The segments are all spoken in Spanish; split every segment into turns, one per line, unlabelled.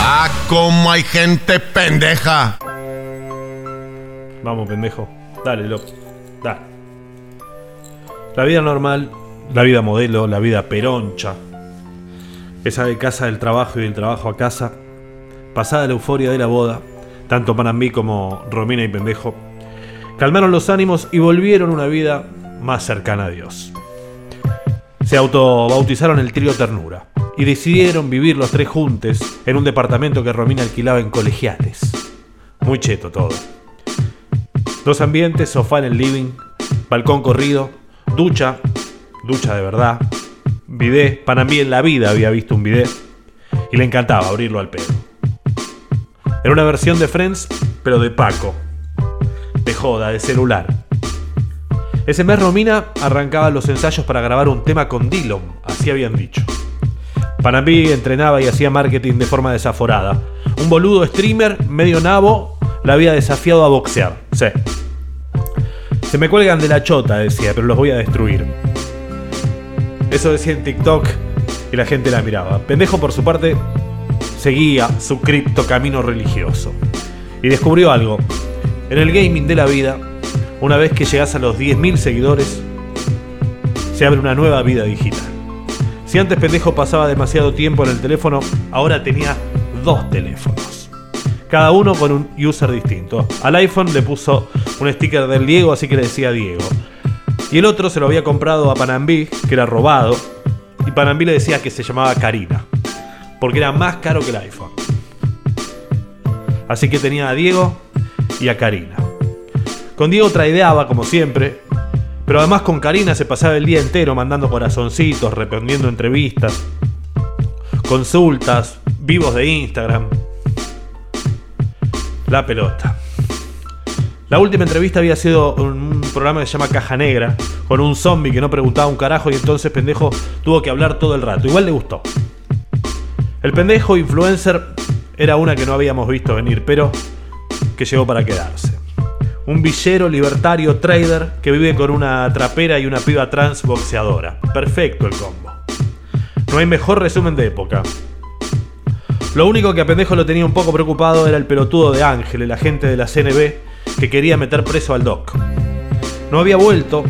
Ah, cómo hay gente pendeja.
Vamos, pendejo. Dale, loco. Dale. La vida normal, la vida modelo, la vida peroncha. Esa de casa del trabajo y del trabajo a casa. Pasada la euforia de la boda, tanto para mí como Romina y pendejo, calmaron los ánimos y volvieron una vida más cercana a Dios. Se autobautizaron el trío Ternura y decidieron vivir los tres juntos en un departamento que Romina alquilaba en colegiales. Muy cheto todo. Dos ambientes, sofá en el living, balcón corrido, ducha, ducha de verdad, bidet, para mí en la vida había visto un bidet y le encantaba abrirlo al pedo. Era una versión de Friends, pero de Paco, de joda, de celular. Ese mes Romina arrancaba los ensayos para grabar un tema con Dillon, así habían dicho. Panambi entrenaba y hacía marketing de forma desaforada. Un boludo streamer, medio nabo, la había desafiado a boxear. Sí. Se me cuelgan de la chota, decía, pero los voy a destruir. Eso decía en TikTok y la gente la miraba. Pendejo, por su parte, seguía su cripto camino religioso. Y descubrió algo. En el gaming de la vida, una vez que llegas a los 10.000 seguidores, se abre una nueva vida digital. Si antes pendejo pasaba demasiado tiempo en el teléfono, ahora tenía dos teléfonos. Cada uno con un user distinto. Al iPhone le puso un sticker del Diego, así que le decía Diego. Y el otro se lo había comprado a Panambí, que era robado. Y Panambí le decía que se llamaba Karina. Porque era más caro que el iPhone. Así que tenía a Diego y a Karina. Con Diego traideaba, como siempre, pero además con Karina se pasaba el día entero mandando corazoncitos, respondiendo entrevistas, consultas, vivos de Instagram. La pelota. La última entrevista había sido un programa que se llama Caja Negra, con un zombie que no preguntaba un carajo y entonces pendejo tuvo que hablar todo el rato. Igual le gustó. El pendejo influencer era una que no habíamos visto venir, pero que llegó para quedarse. Un villero libertario trader que vive con una trapera y una piba trans boxeadora. Perfecto el combo. No hay mejor resumen de época. Lo único que a pendejo lo tenía un poco preocupado era el pelotudo de Ángel, el agente de la CNB, que quería meter preso al Doc. No había vuelto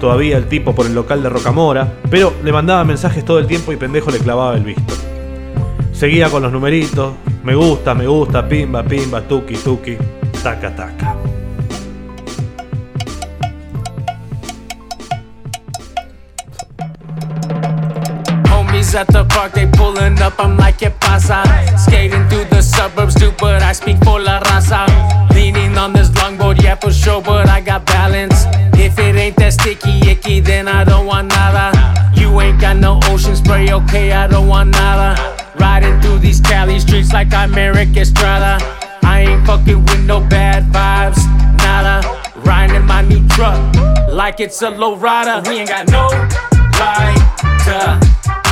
todavía el tipo por el local de Rocamora, pero le mandaba mensajes todo el tiempo y pendejo le clavaba el visto. Seguía con los numeritos, me gusta, me gusta, pimba, pimba, tuki, tuki, taca, taca.
At the park, they pulling up. I'm like, ¿qué pasa? Skating through the suburbs, too, but I speak for la raza. Leaning on this longboard, yeah, for sure, but I got balance. If it ain't that sticky, icky, then I don't want nada. You ain't got no ocean spray, okay, I don't want nada. Riding through these Cali streets like I'm Eric Estrada. I ain't fucking with no bad vibes, nada. Riding in my new truck like it's a low rider. We ain't got no lighter.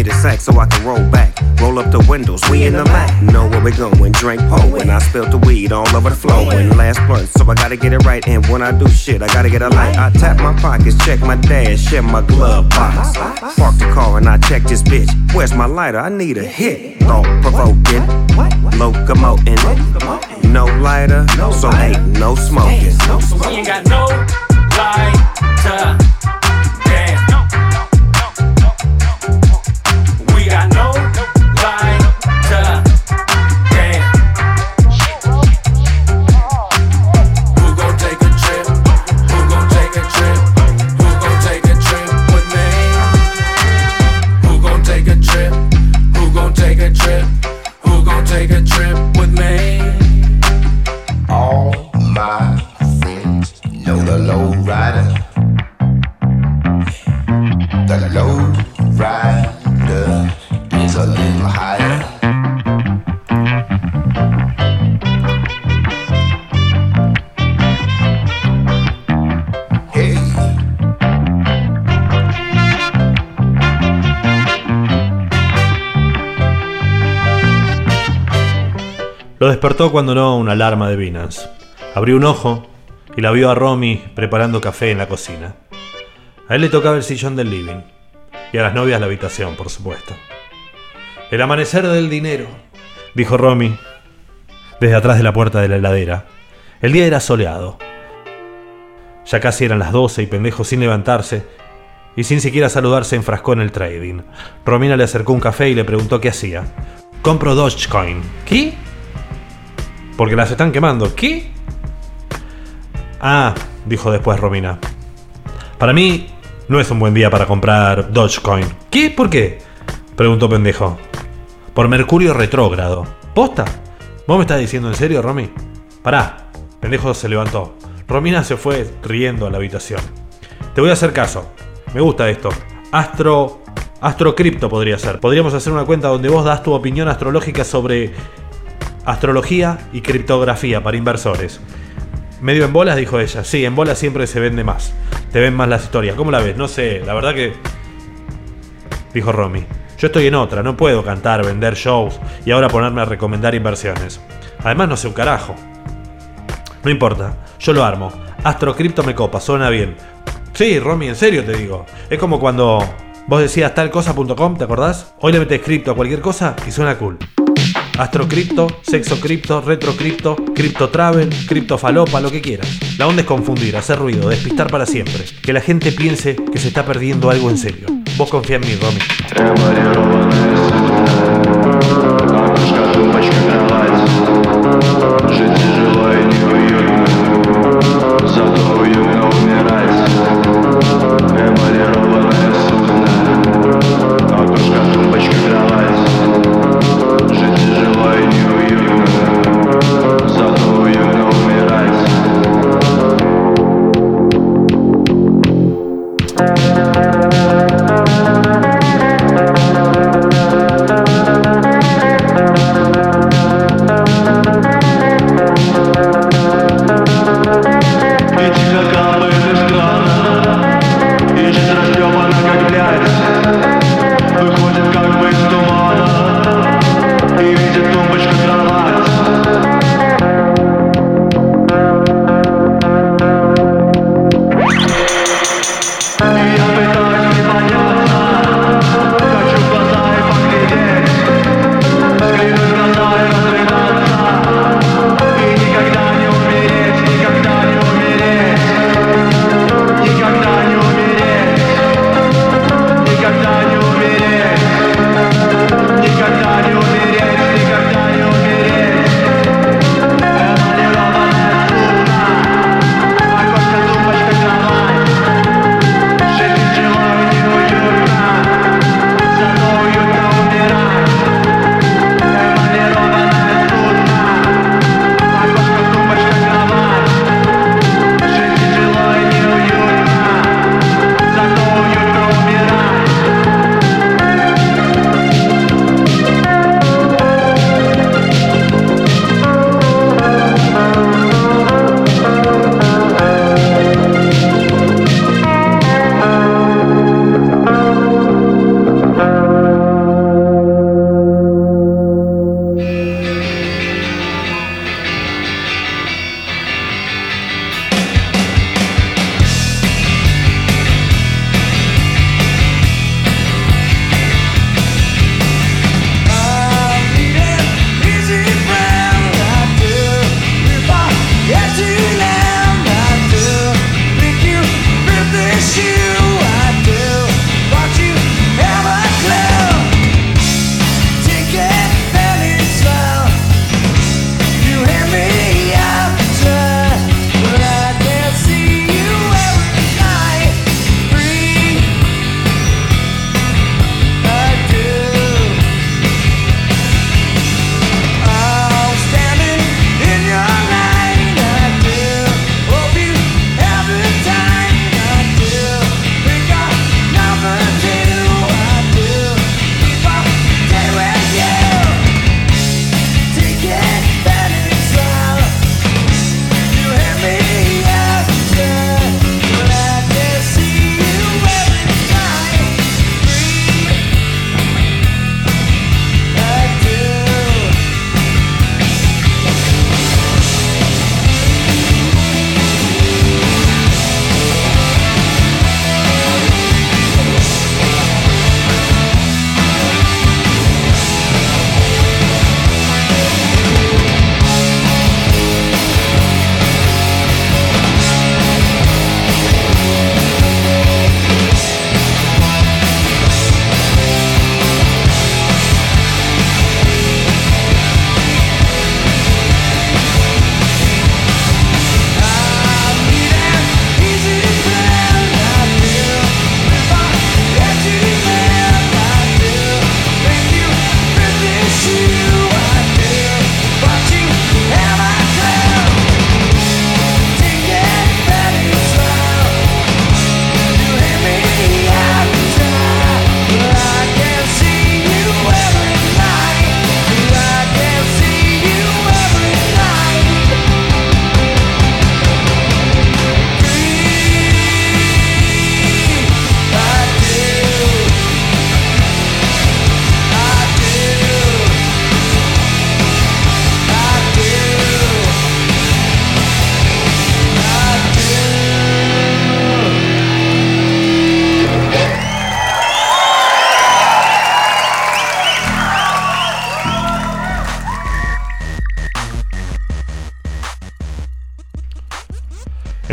Me
the sack so I can roll back. Roll up the windows, we in the Mac. Know where we going, drink po. And I spilled the weed all over the floor. And last blunt, so I gotta get it right. And when I do shit, I gotta get a light. I tap my pockets, check my dash, check my glove box. Park the car and I check this bitch. Where's my lighter? I need a hit. Thought provoking, locomoting. No lighter, so ain't no smoking.
We ain't got no lighter.
Lo
despertó cuando no una alarma de Binance. Abrió un ojo y la vio a Romy preparando café en la cocina. A él le tocaba el sillón del living y a las novias la habitación, por supuesto. El amanecer del dinero, dijo Romy desde atrás de la puerta de la heladera. El día era soleado. Ya casi eran las 12 y pendejo sin levantarse y sin siquiera saludarse enfrascó en el trading. Romina le acercó un café y le preguntó qué hacía. Compro Dogecoin. ¿Qué? Porque las están quemando. ¿Qué? Ah, dijo después Romina. Para mí no es un buen día para comprar Dogecoin. ¿Qué? ¿Por qué? Preguntó pendejo. Por Mercurio retrógrado. ¿Posta? ¿Vos me estás diciendo en serio, Romy? Pará. Pendejo se levantó. Romina se fue riendo a la habitación. Te voy a hacer caso. Me gusta esto. Astro. Astrocripto podría ser. Podríamos hacer una cuenta donde vos das tu opinión astrológica sobre astrología y criptografía para inversores. Medio en bolas, dijo ella. Sí, en bolas siempre se vende más. Te ven más las historias. ¿Cómo la ves? No sé, la verdad que. Dijo Romy. Yo estoy en otra, no puedo cantar, vender shows y ahora ponerme a recomendar inversiones. Además no sé un carajo. No importa, yo lo armo. Astrocripto me copa, suena bien. Sí, Romy, en serio te digo. Es como cuando vos decías talcosa.com, ¿te acordás? Hoy le metes cripto a cualquier cosa y suena cool. Astrocripto, Sexo Cripto, Retro Cripto, Travel, Cripto lo que quieras. La onda es confundir, hacer ruido, despistar para siempre. Que la gente piense que se está perdiendo algo en serio. Vos confía en mí, Romy.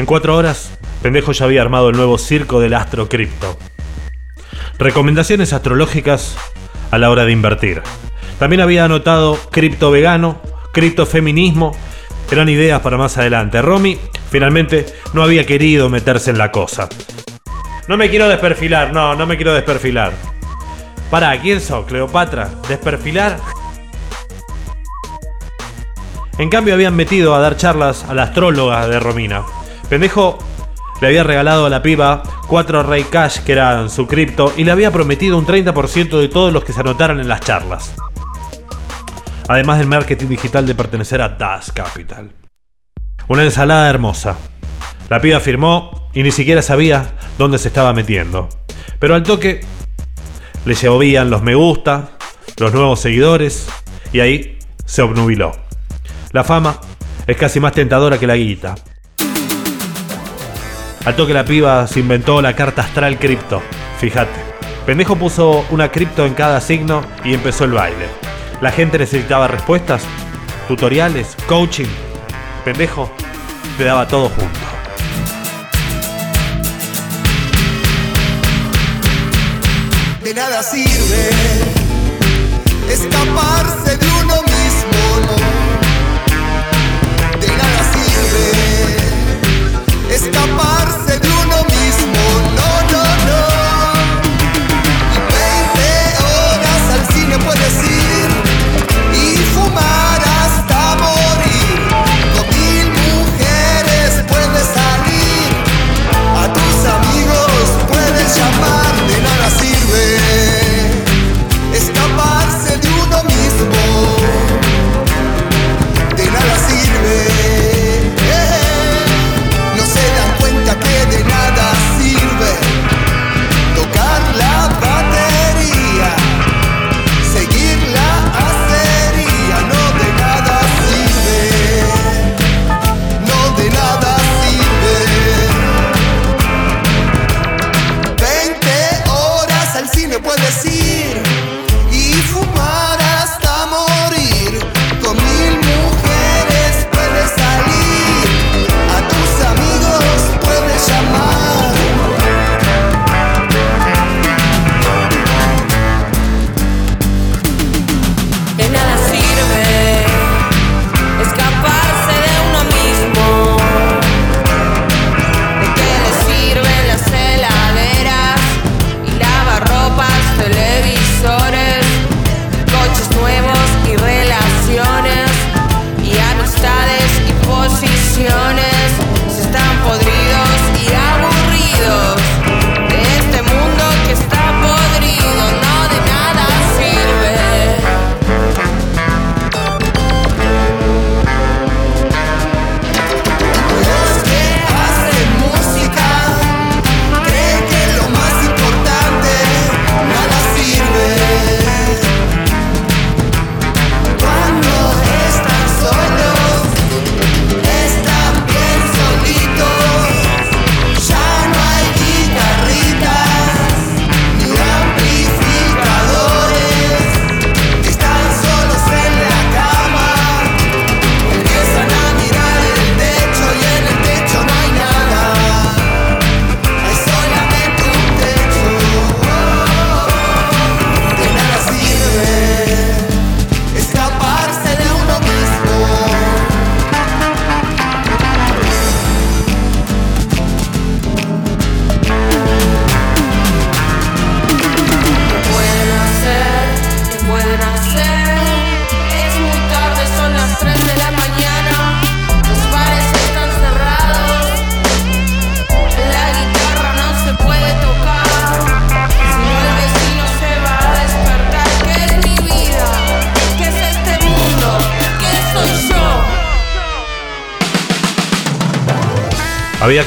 Cuatro horas, Pendejo ya había armado el nuevo circo del astro cripto. Recomendaciones astrológicas a la hora de invertir. También había anotado cripto vegano, cripto feminismo. Eran ideas para más adelante. Romy finalmente no había querido meterse en la cosa. No me quiero desperfilar, no, no me quiero desperfilar. Para, ¿quién sos, Cleopatra? ¿Desperfilar? En cambio habían metido a dar charlas a la astróloga de Romina. Pendejo le había regalado a la piba 4 Rey Cash que eran su cripto y le había prometido un 30% de todos los que se anotaran en las charlas. Además del marketing digital de pertenecer a Das Capital. Una ensalada hermosa. La piba firmó y ni siquiera sabía dónde se estaba metiendo. Pero al toque le llovían los me gusta, los nuevos seguidores y ahí se obnubiló. La fama es casi más tentadora que la guita. Al toque la piba se inventó la carta astral cripto. Fíjate. Pendejo puso una cripto en cada signo y empezó el baile. La gente necesitaba respuestas, tutoriales, coaching. Pendejo te daba todo junto.
De nada sirve escaparse de uno mismo. Escaparse de uno mismo,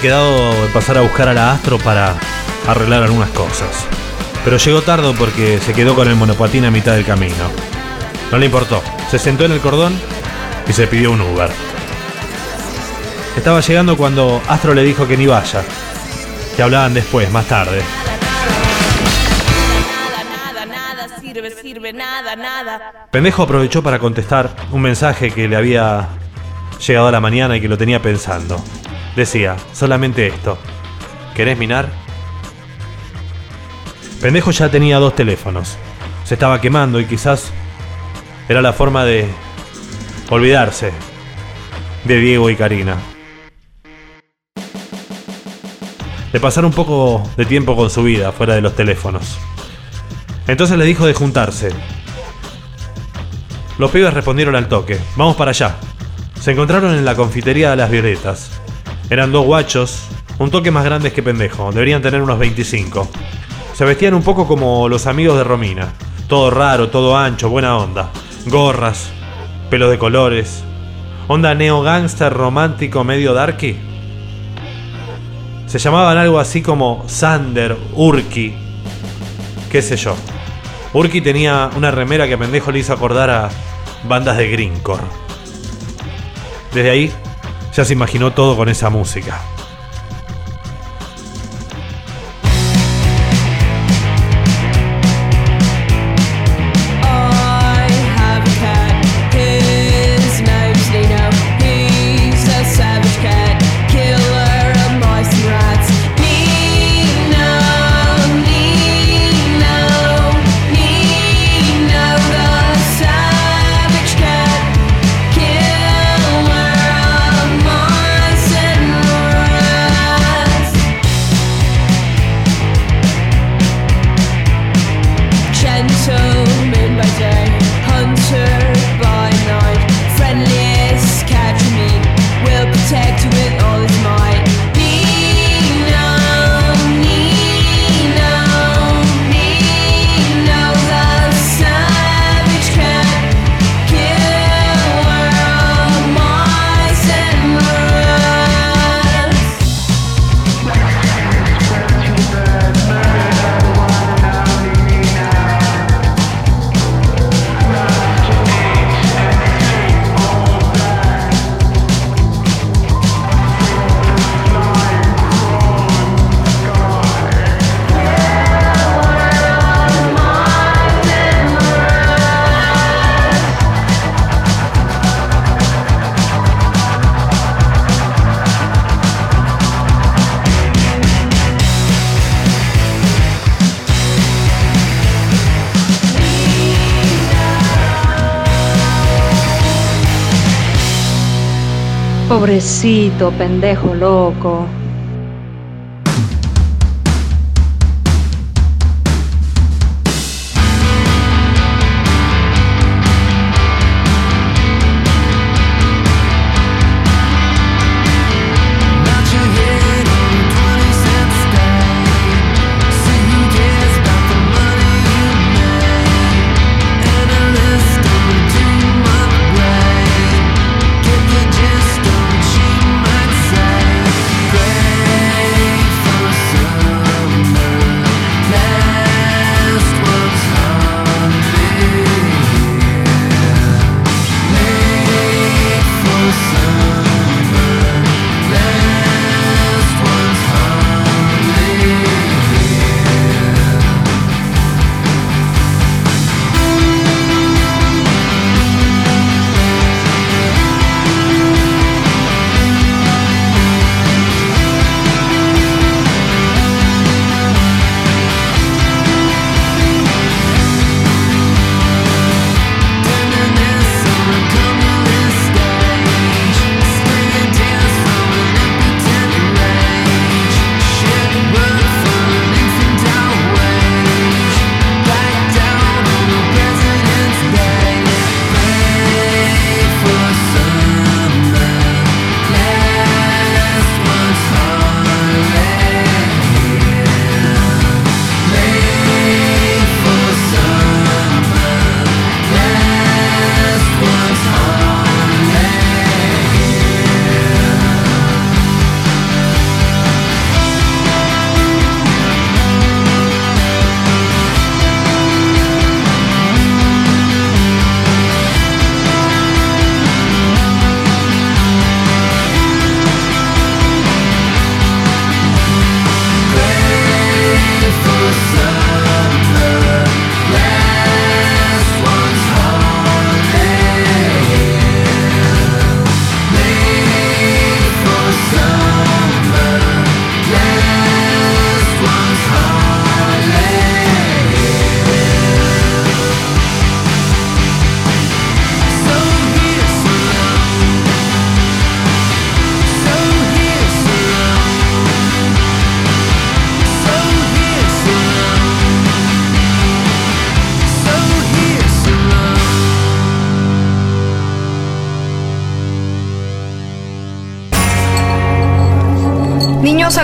quedado en pasar a buscar a la Astro para arreglar algunas cosas. Pero llegó tarde porque se quedó con el monopatín a mitad del camino. No le importó. Se sentó en el cordón y se pidió un Uber. Estaba llegando cuando Astro le dijo que ni vaya. Que hablaban después, más tarde. Pendejo aprovechó para contestar un mensaje que le había llegado a la mañana y que lo tenía pensando.
Decía, solamente esto. ¿Querés minar? Pendejo ya tenía dos teléfonos. Se estaba quemando y quizás era la forma de olvidarse de Diego y Karina. De pasar un poco de tiempo con su vida fuera de los teléfonos. Entonces le dijo de juntarse. Los pibes respondieron al toque. Vamos para allá. Se encontraron en la confitería de las Violetas. Eran dos guachos, un toque más grandes que pendejo, deberían tener unos 25. Se vestían un poco como los amigos de Romina. Todo raro, todo ancho, buena onda. Gorras, pelo de colores. Onda neo gangster romántico medio darky. Se llamaban algo así como Sander, Urki, qué sé yo. Urki tenía una remera que a pendejo le hizo acordar a bandas de Greencore. Desde ahí ya se imaginó todo con esa música.
Pobrecito, pendejo loco.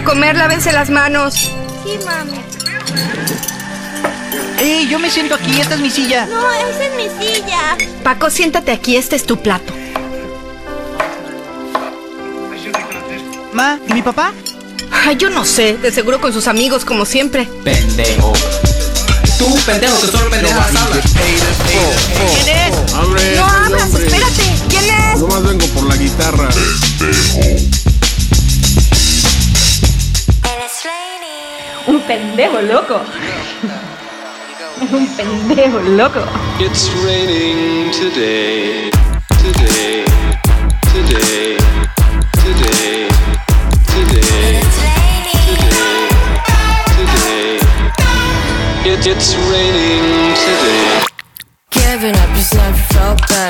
Comer, lávense las manos.
Sí, mami.
¡Ey, yo me siento aquí! ¡Esta es mi silla!
No, esa es mi silla.
Paco, siéntate aquí, este es tu plato.
Ma, ¿y mi papá?
Ay, yo no sé, de seguro con sus amigos, como siempre.
Pendejo. Tú, pendejo, que solo pendejas hablas.
¿Quién es?
Abre,
No abras, espérate. ¿Quién es?
Yo más vengo por la guitarra.
Un pendejo loco. Un pendejo loco.
It's raining today, today,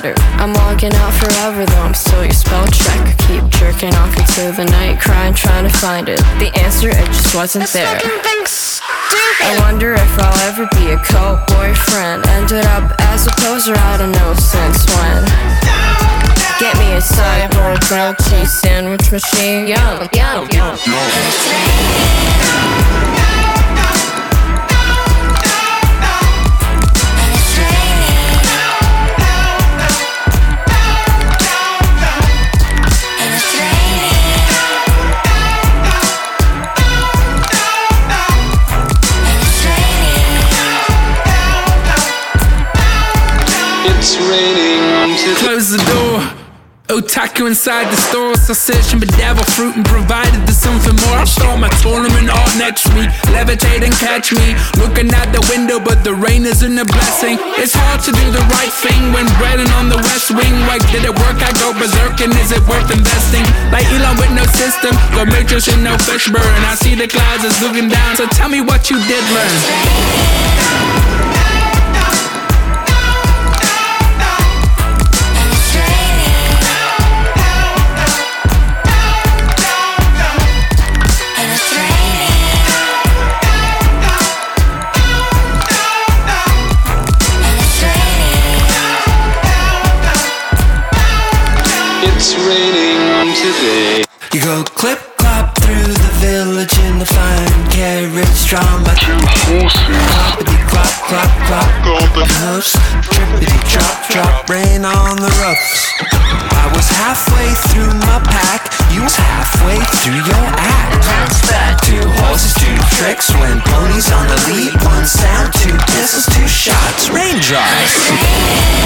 better. I'm walking out forever, though I'm still your spell checker. Keep jerking off into the night, crying, trying to find it. The answer, it just wasn't there. I wonder if I'll ever be a cult boyfriend. Ended up as a poser, I don't know since when. Get me a cyborg grilled cheese sandwich machine. Yum, yum, yum.
It's
Close the door. Otaku inside the store, searching bedevil fruit and provided there's something more. I start my tournament all next week, levitate and catch me. Looking out the window, but the rain isn't a blessing. It's hard to do the right thing when breading on the west wing. Like, did it work? I go berserk, and is it worth investing? Like Elon with no system, the matrix and no fish burn. I see the clouds is looking down, so tell me what you did learn.
Raining today.
You go clip clop through the village in the fine carriage drawn by two horses. Cloppity clop clop clop golden hoofs. Trippity drop drop rain on the roofs. I was halfway through my pack. You was halfway through your act. That? Two horses, two tricks. When ponies on the lead, one sound, two pistols, two shots. Raindrops.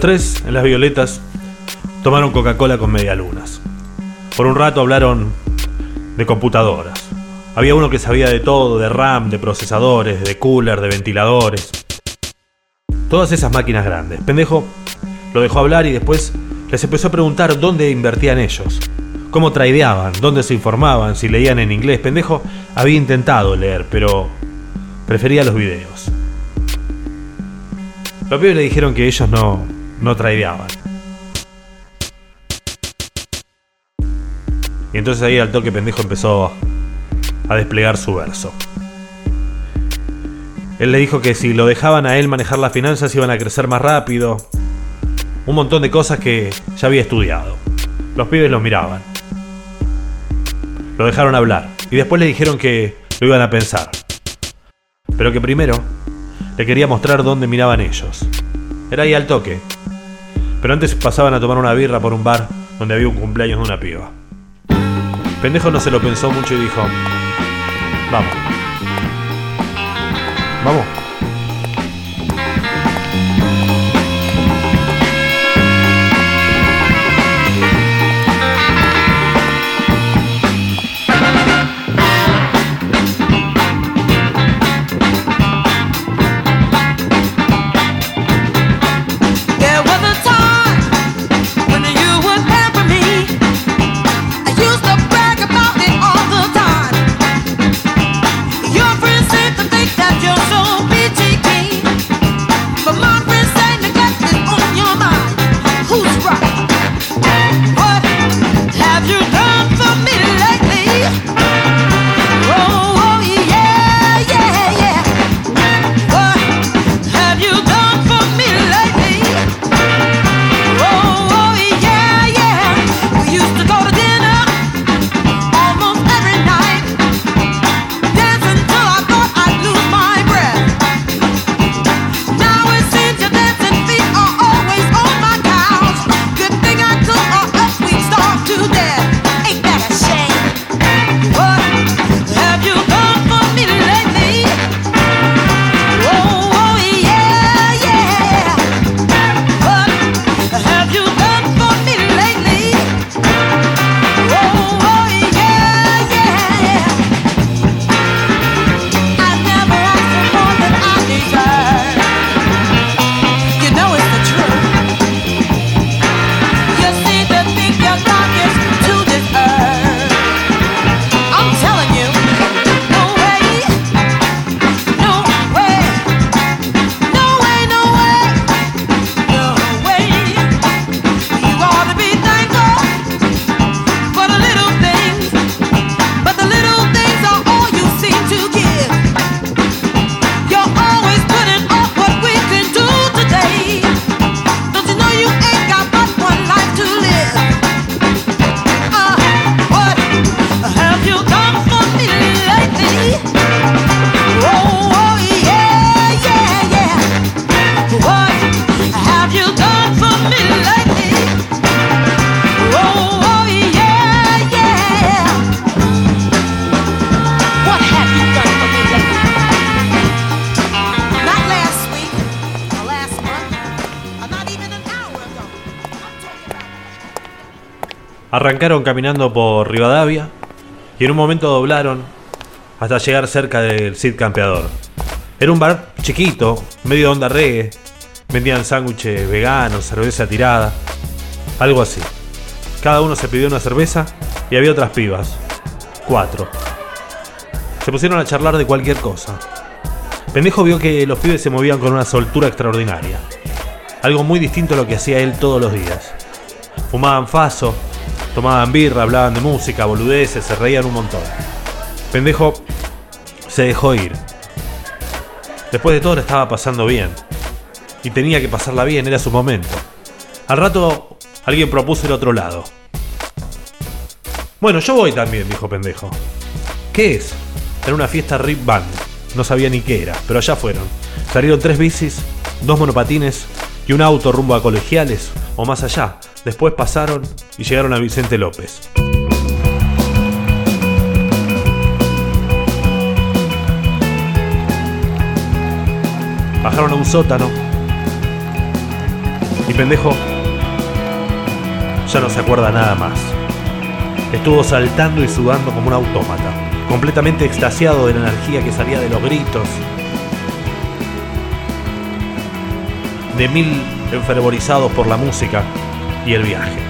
Los tres, en las violetas, tomaron Coca-Cola con medialunas. Por un rato hablaron de computadoras. Había uno que sabía de todo, de RAM, de procesadores, de cooler, de ventiladores. Todas esas máquinas grandes. Pendejo lo dejó hablar y después les empezó a preguntar dónde invertían ellos. Cómo traideaban, dónde se informaban, si leían en inglés. Pendejo había intentado leer, pero prefería los videos. Los pibes le dijeron que ellos no, no traideaban. Y entonces ahí al toque pendejo empezó a desplegar su verso. Él le dijo que si lo dejaban a él manejar las finanzas iban a crecer más rápido. Un montón de cosas que ya había estudiado. Los pibes lo miraban. Lo dejaron hablar. Y después le dijeron que lo iban a pensar. Pero que primero le quería mostrar dónde miraban ellos. Era ahí al toque. Pero antes pasaban a tomar una birra por un bar donde había un cumpleaños de una piba. Pendejo no se lo pensó mucho y dijo, vamos. Vamos.
Caminando por Rivadavia y en un momento doblaron hasta llegar cerca del Cid Campeador. Era un bar chiquito, medio onda reggae. Vendían sándwiches veganos, cerveza tirada, algo así. Cada uno se pidió una cerveza y había otras pibas. Cuatro. Se pusieron a charlar de cualquier cosa. Pendejo vio que los pibes se movían con una soltura extraordinaria. Algo muy distinto a lo que hacía él todos los días. Fumaban faso, tomaban birra, hablaban de música, boludeces, se reían un montón. Pendejo se dejó ir. Después de todo le estaba pasando bien. Y tenía que pasarla bien, era su momento. Al rato alguien propuso el otro lado. Bueno, yo voy también, dijo pendejo. ¿Qué es? Era una fiesta Rip Band. No sabía ni qué era, pero allá fueron. Salieron tres bicis, dos monopatines y un auto rumbo a colegiales o más allá. Después pasaron y llegaron a Vicente López. Bajaron a un sótano. Y pendejo ya no se acuerda nada más. Estuvo saltando y sudando como un autómata, completamente extasiado de la energía que salía de los gritos, de mil enfervorizados por la música y el viaje.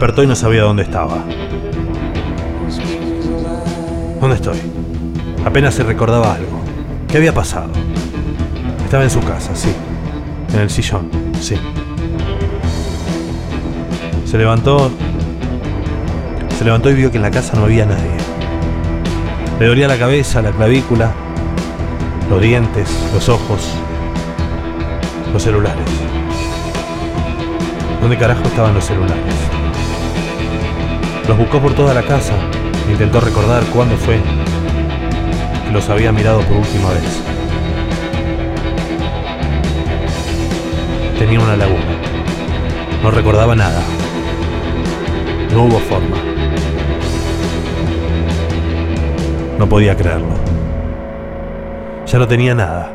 Despertó y no sabía dónde estaba. ¿Dónde estoy? Apenas se recordaba algo. ¿Qué había pasado? Estaba en su casa, sí. En el sillón, sí. Se levantó. Se levantó y vio que en la casa no había nadie. Le dolía la cabeza, la clavícula, los dientes, los ojos, los celulares. ¿Dónde carajo estaban los celulares? Los buscó por toda la casa. Intentó recordar cuándo fue que los había mirado por última vez. Tenía una laguna. No recordaba nada. No hubo forma. No podía creerlo. Ya no tenía nada.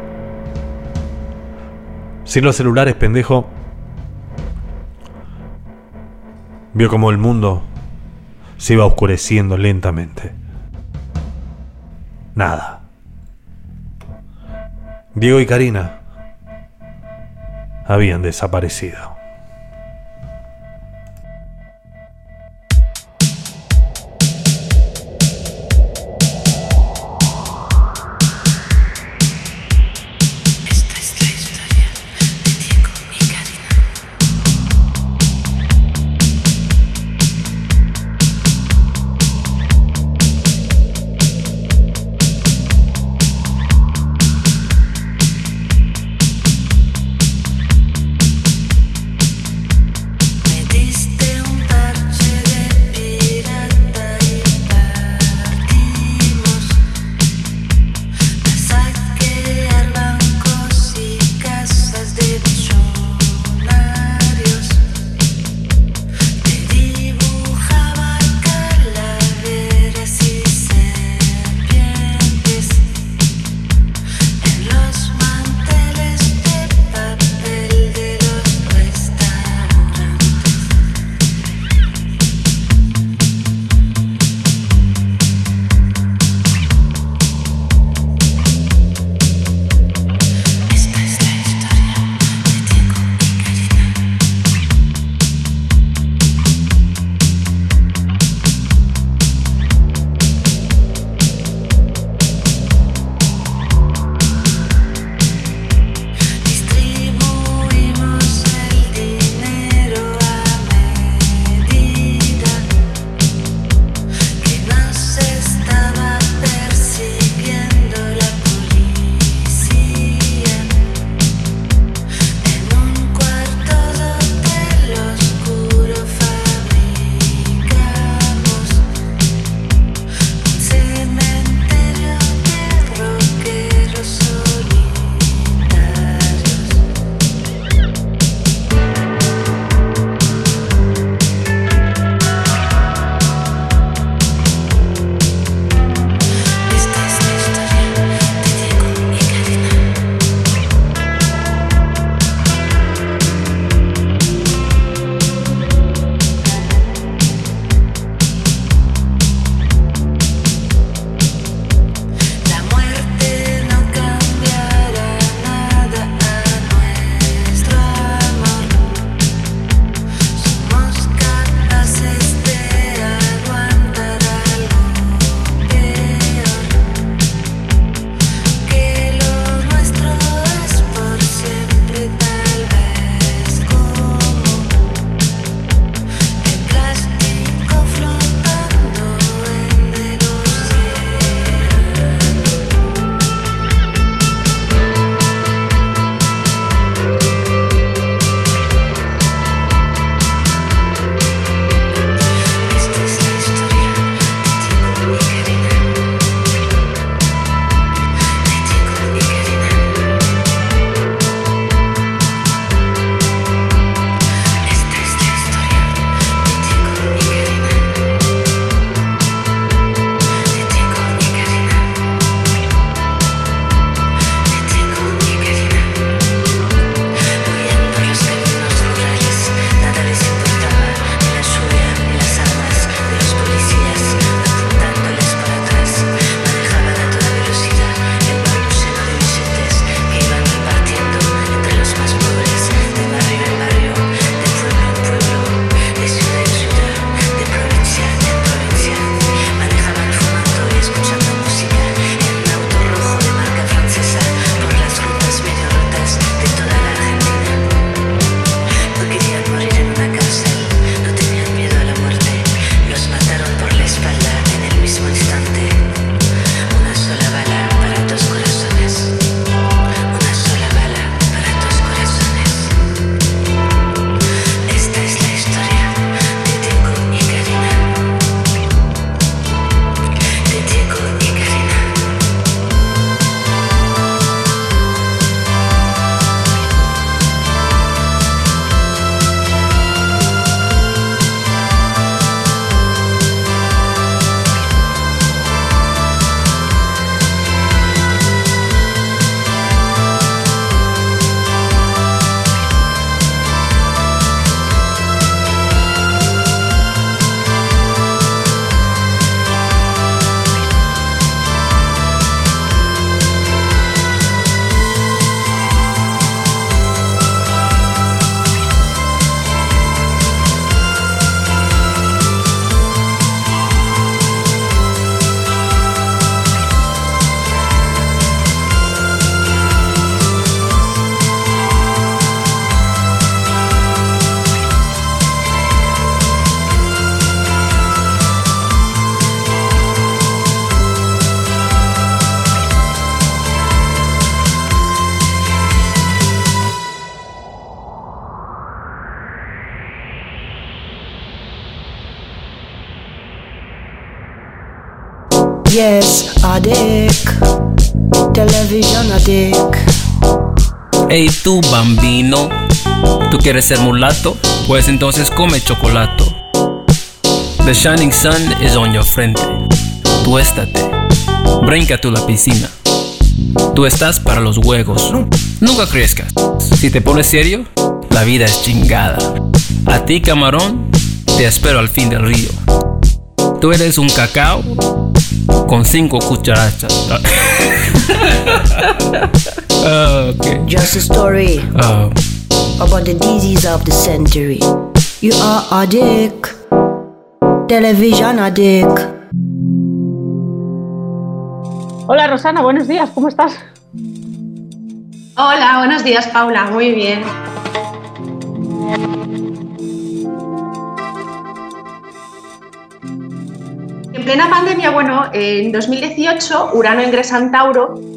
Sin los celulares, pendejo, vio como el mundo se iba oscureciendo lentamente. Nada. Diego y Karina habían desaparecido.
Hey tú, bambino. ¿Tú quieres ser mulato? Pues entonces come chocolate. The shining sun is on your frente. Tuéstate. Brinca tú la piscina. Tú estás para los juegos. Nunca crezcas. Si te pones serio, la vida es chingada. A ti, camarón, te espero al fin del río. Tú eres un cacao con cinco cucharachas. Ah, okay.
Just a story
Ah,
about the disease of the century. You are addict. Television addict.
Hola Rosana, buenos días, ¿cómo estás?
Hola, buenos días Paula, muy bien. En plena pandemia, bueno, en 2018 Urano ingresa en Tauro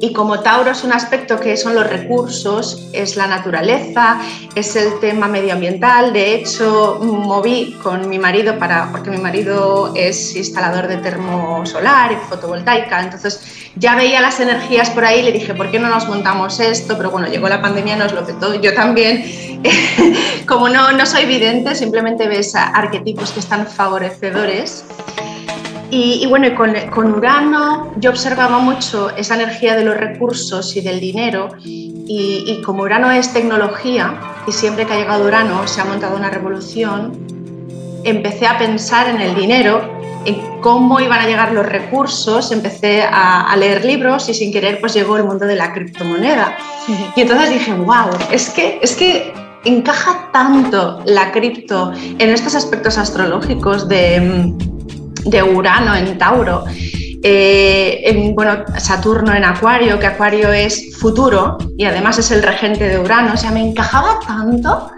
y como Tauro es un aspecto que son los recursos, es la naturaleza, es el tema medioambiental. De hecho, moví con mi marido para, porque mi marido es instalador de termosolar y fotovoltaica, entonces ya veía las energías por ahí, le dije, ¿por qué no nos montamos esto? Pero bueno, llegó la pandemia, nos lo petó. Yo también, como no, no soy vidente, simplemente ves arquetipos que están favorecedores. Y, y bueno, con, con Urano yo observaba mucho esa energía de los recursos y del dinero y, y como Urano es tecnología y siempre que ha llegado Urano se ha montado una revolución, empecé a pensar en el dinero, en cómo iban a llegar los recursos, empecé a, a leer libros y sin querer pues llegó el mundo de la criptomoneda. Y entonces dije, wow, es que, es que encaja tanto la cripto en estos aspectos astrológicos de... de Urano en Tauro, eh, en, bueno, Saturno en Acuario, que Acuario es futuro y además es el regente de Urano, o sea, me encajaba tanto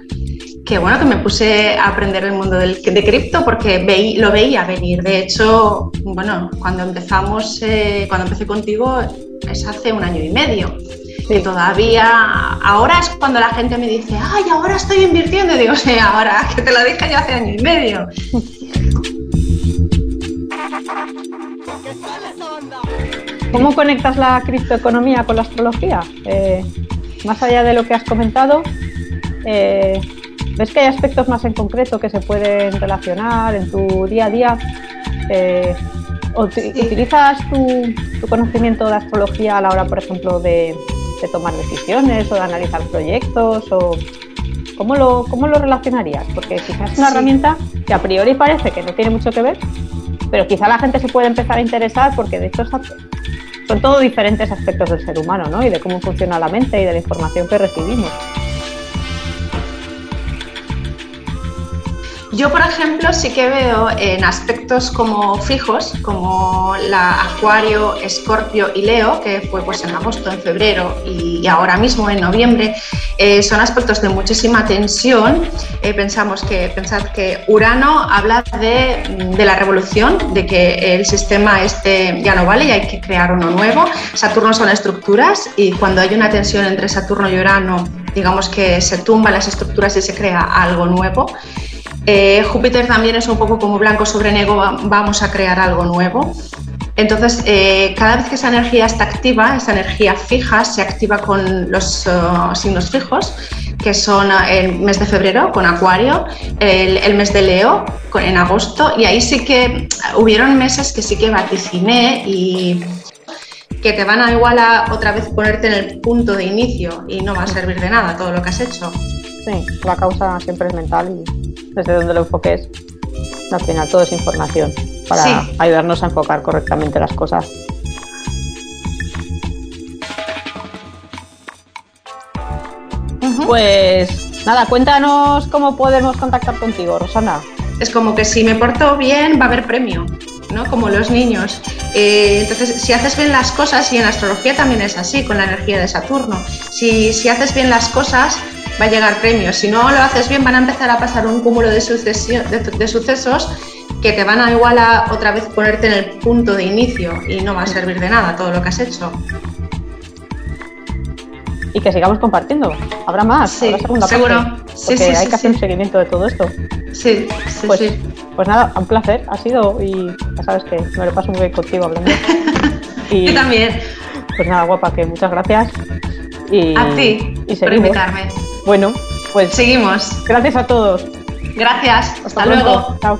que bueno, que me puse a aprender el mundo del, de cripto porque veí- lo veía venir. De hecho, bueno, cuando empezamos, eh, cuando empecé contigo es hace un año y medio. Y todavía, ahora es cuando la gente me dice, ay, ahora estoy invirtiendo. Y digo, sí, ahora, que te lo dije yo hace año y medio.
¿Cómo conectas la criptoeconomía con la astrología? Eh, más allá de lo que has comentado, eh, ¿ves que hay aspectos más en concreto que se pueden relacionar en tu día a día? Eh, ¿Utilizas tu, tu conocimiento de astrología a la hora, por ejemplo, de, de tomar decisiones o de analizar proyectos? O, ¿cómo, lo, ¿Cómo lo relacionarías? Porque quizás es una
Sí.
herramienta que a priori parece que no tiene mucho que ver, pero quizá la gente se puede empezar a interesar porque de hecho son todos diferentes aspectos del ser humano, ¿no? Y de cómo funciona la mente y de la información que recibimos.
Yo, por ejemplo, sí que veo en aspectos como fijos, como la Acuario, Escorpio y Leo, que fue pues en agosto, en febrero y ahora mismo en noviembre, eh, son aspectos de muchísima tensión. Eh, pensamos que, pensad que Urano habla de, de la revolución, de que el sistema este ya no vale y hay que crear uno nuevo. Saturno son estructuras y cuando hay una tensión entre Saturno y Urano, digamos que se tumban las estructuras y se crea algo nuevo. Eh, Júpiter también es un poco como blanco sobre negro, va- vamos a crear algo nuevo. Entonces, eh, cada vez que esa energía está activa, esa energía fija, se activa con los eh, signos fijos, que son el mes de febrero con Acuario, el, el mes de Leo con- en agosto, y ahí sí que hubieron meses que sí que vaticiné y que te van a igual a otra vez ponerte en el punto de inicio y no va a servir de nada todo lo que has hecho.
Sí, la causa siempre es mental y desde donde lo enfoques, al final todo es información para
Sí.
ayudarnos a enfocar correctamente las cosas. Pues nada, cuéntanos cómo podemos contactar contigo, Rosana.
Es como que si me porto bien va a haber premio, ¿no? Como los niños. Eh, entonces, si haces bien las cosas, y en astrología también es así, con la energía de Saturno, si, si haces bien las cosas, va a llegar premios. Si no lo haces bien, van a empezar a pasar un cúmulo de, de, de sucesos que te van a igual a otra vez ponerte en el punto de inicio y no va a servir de nada todo lo que has hecho.
Y que sigamos compartiendo. Habrá más,
sí,
segunda
seguro.
parte. Porque
sí, sí, hay
que hacer un seguimiento de todo esto.
Sí, sí,
pues,
sí.
Pues nada, un placer ha sido y ya sabes que me lo paso muy bien contigo hablando. y,
Yo también.
Pues nada, guapa, que muchas gracias. Y,
a ti
y
por invitarme.
Bueno, pues
seguimos.
Gracias a todos.
Gracias. Hasta, luego.
Chao.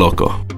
loco.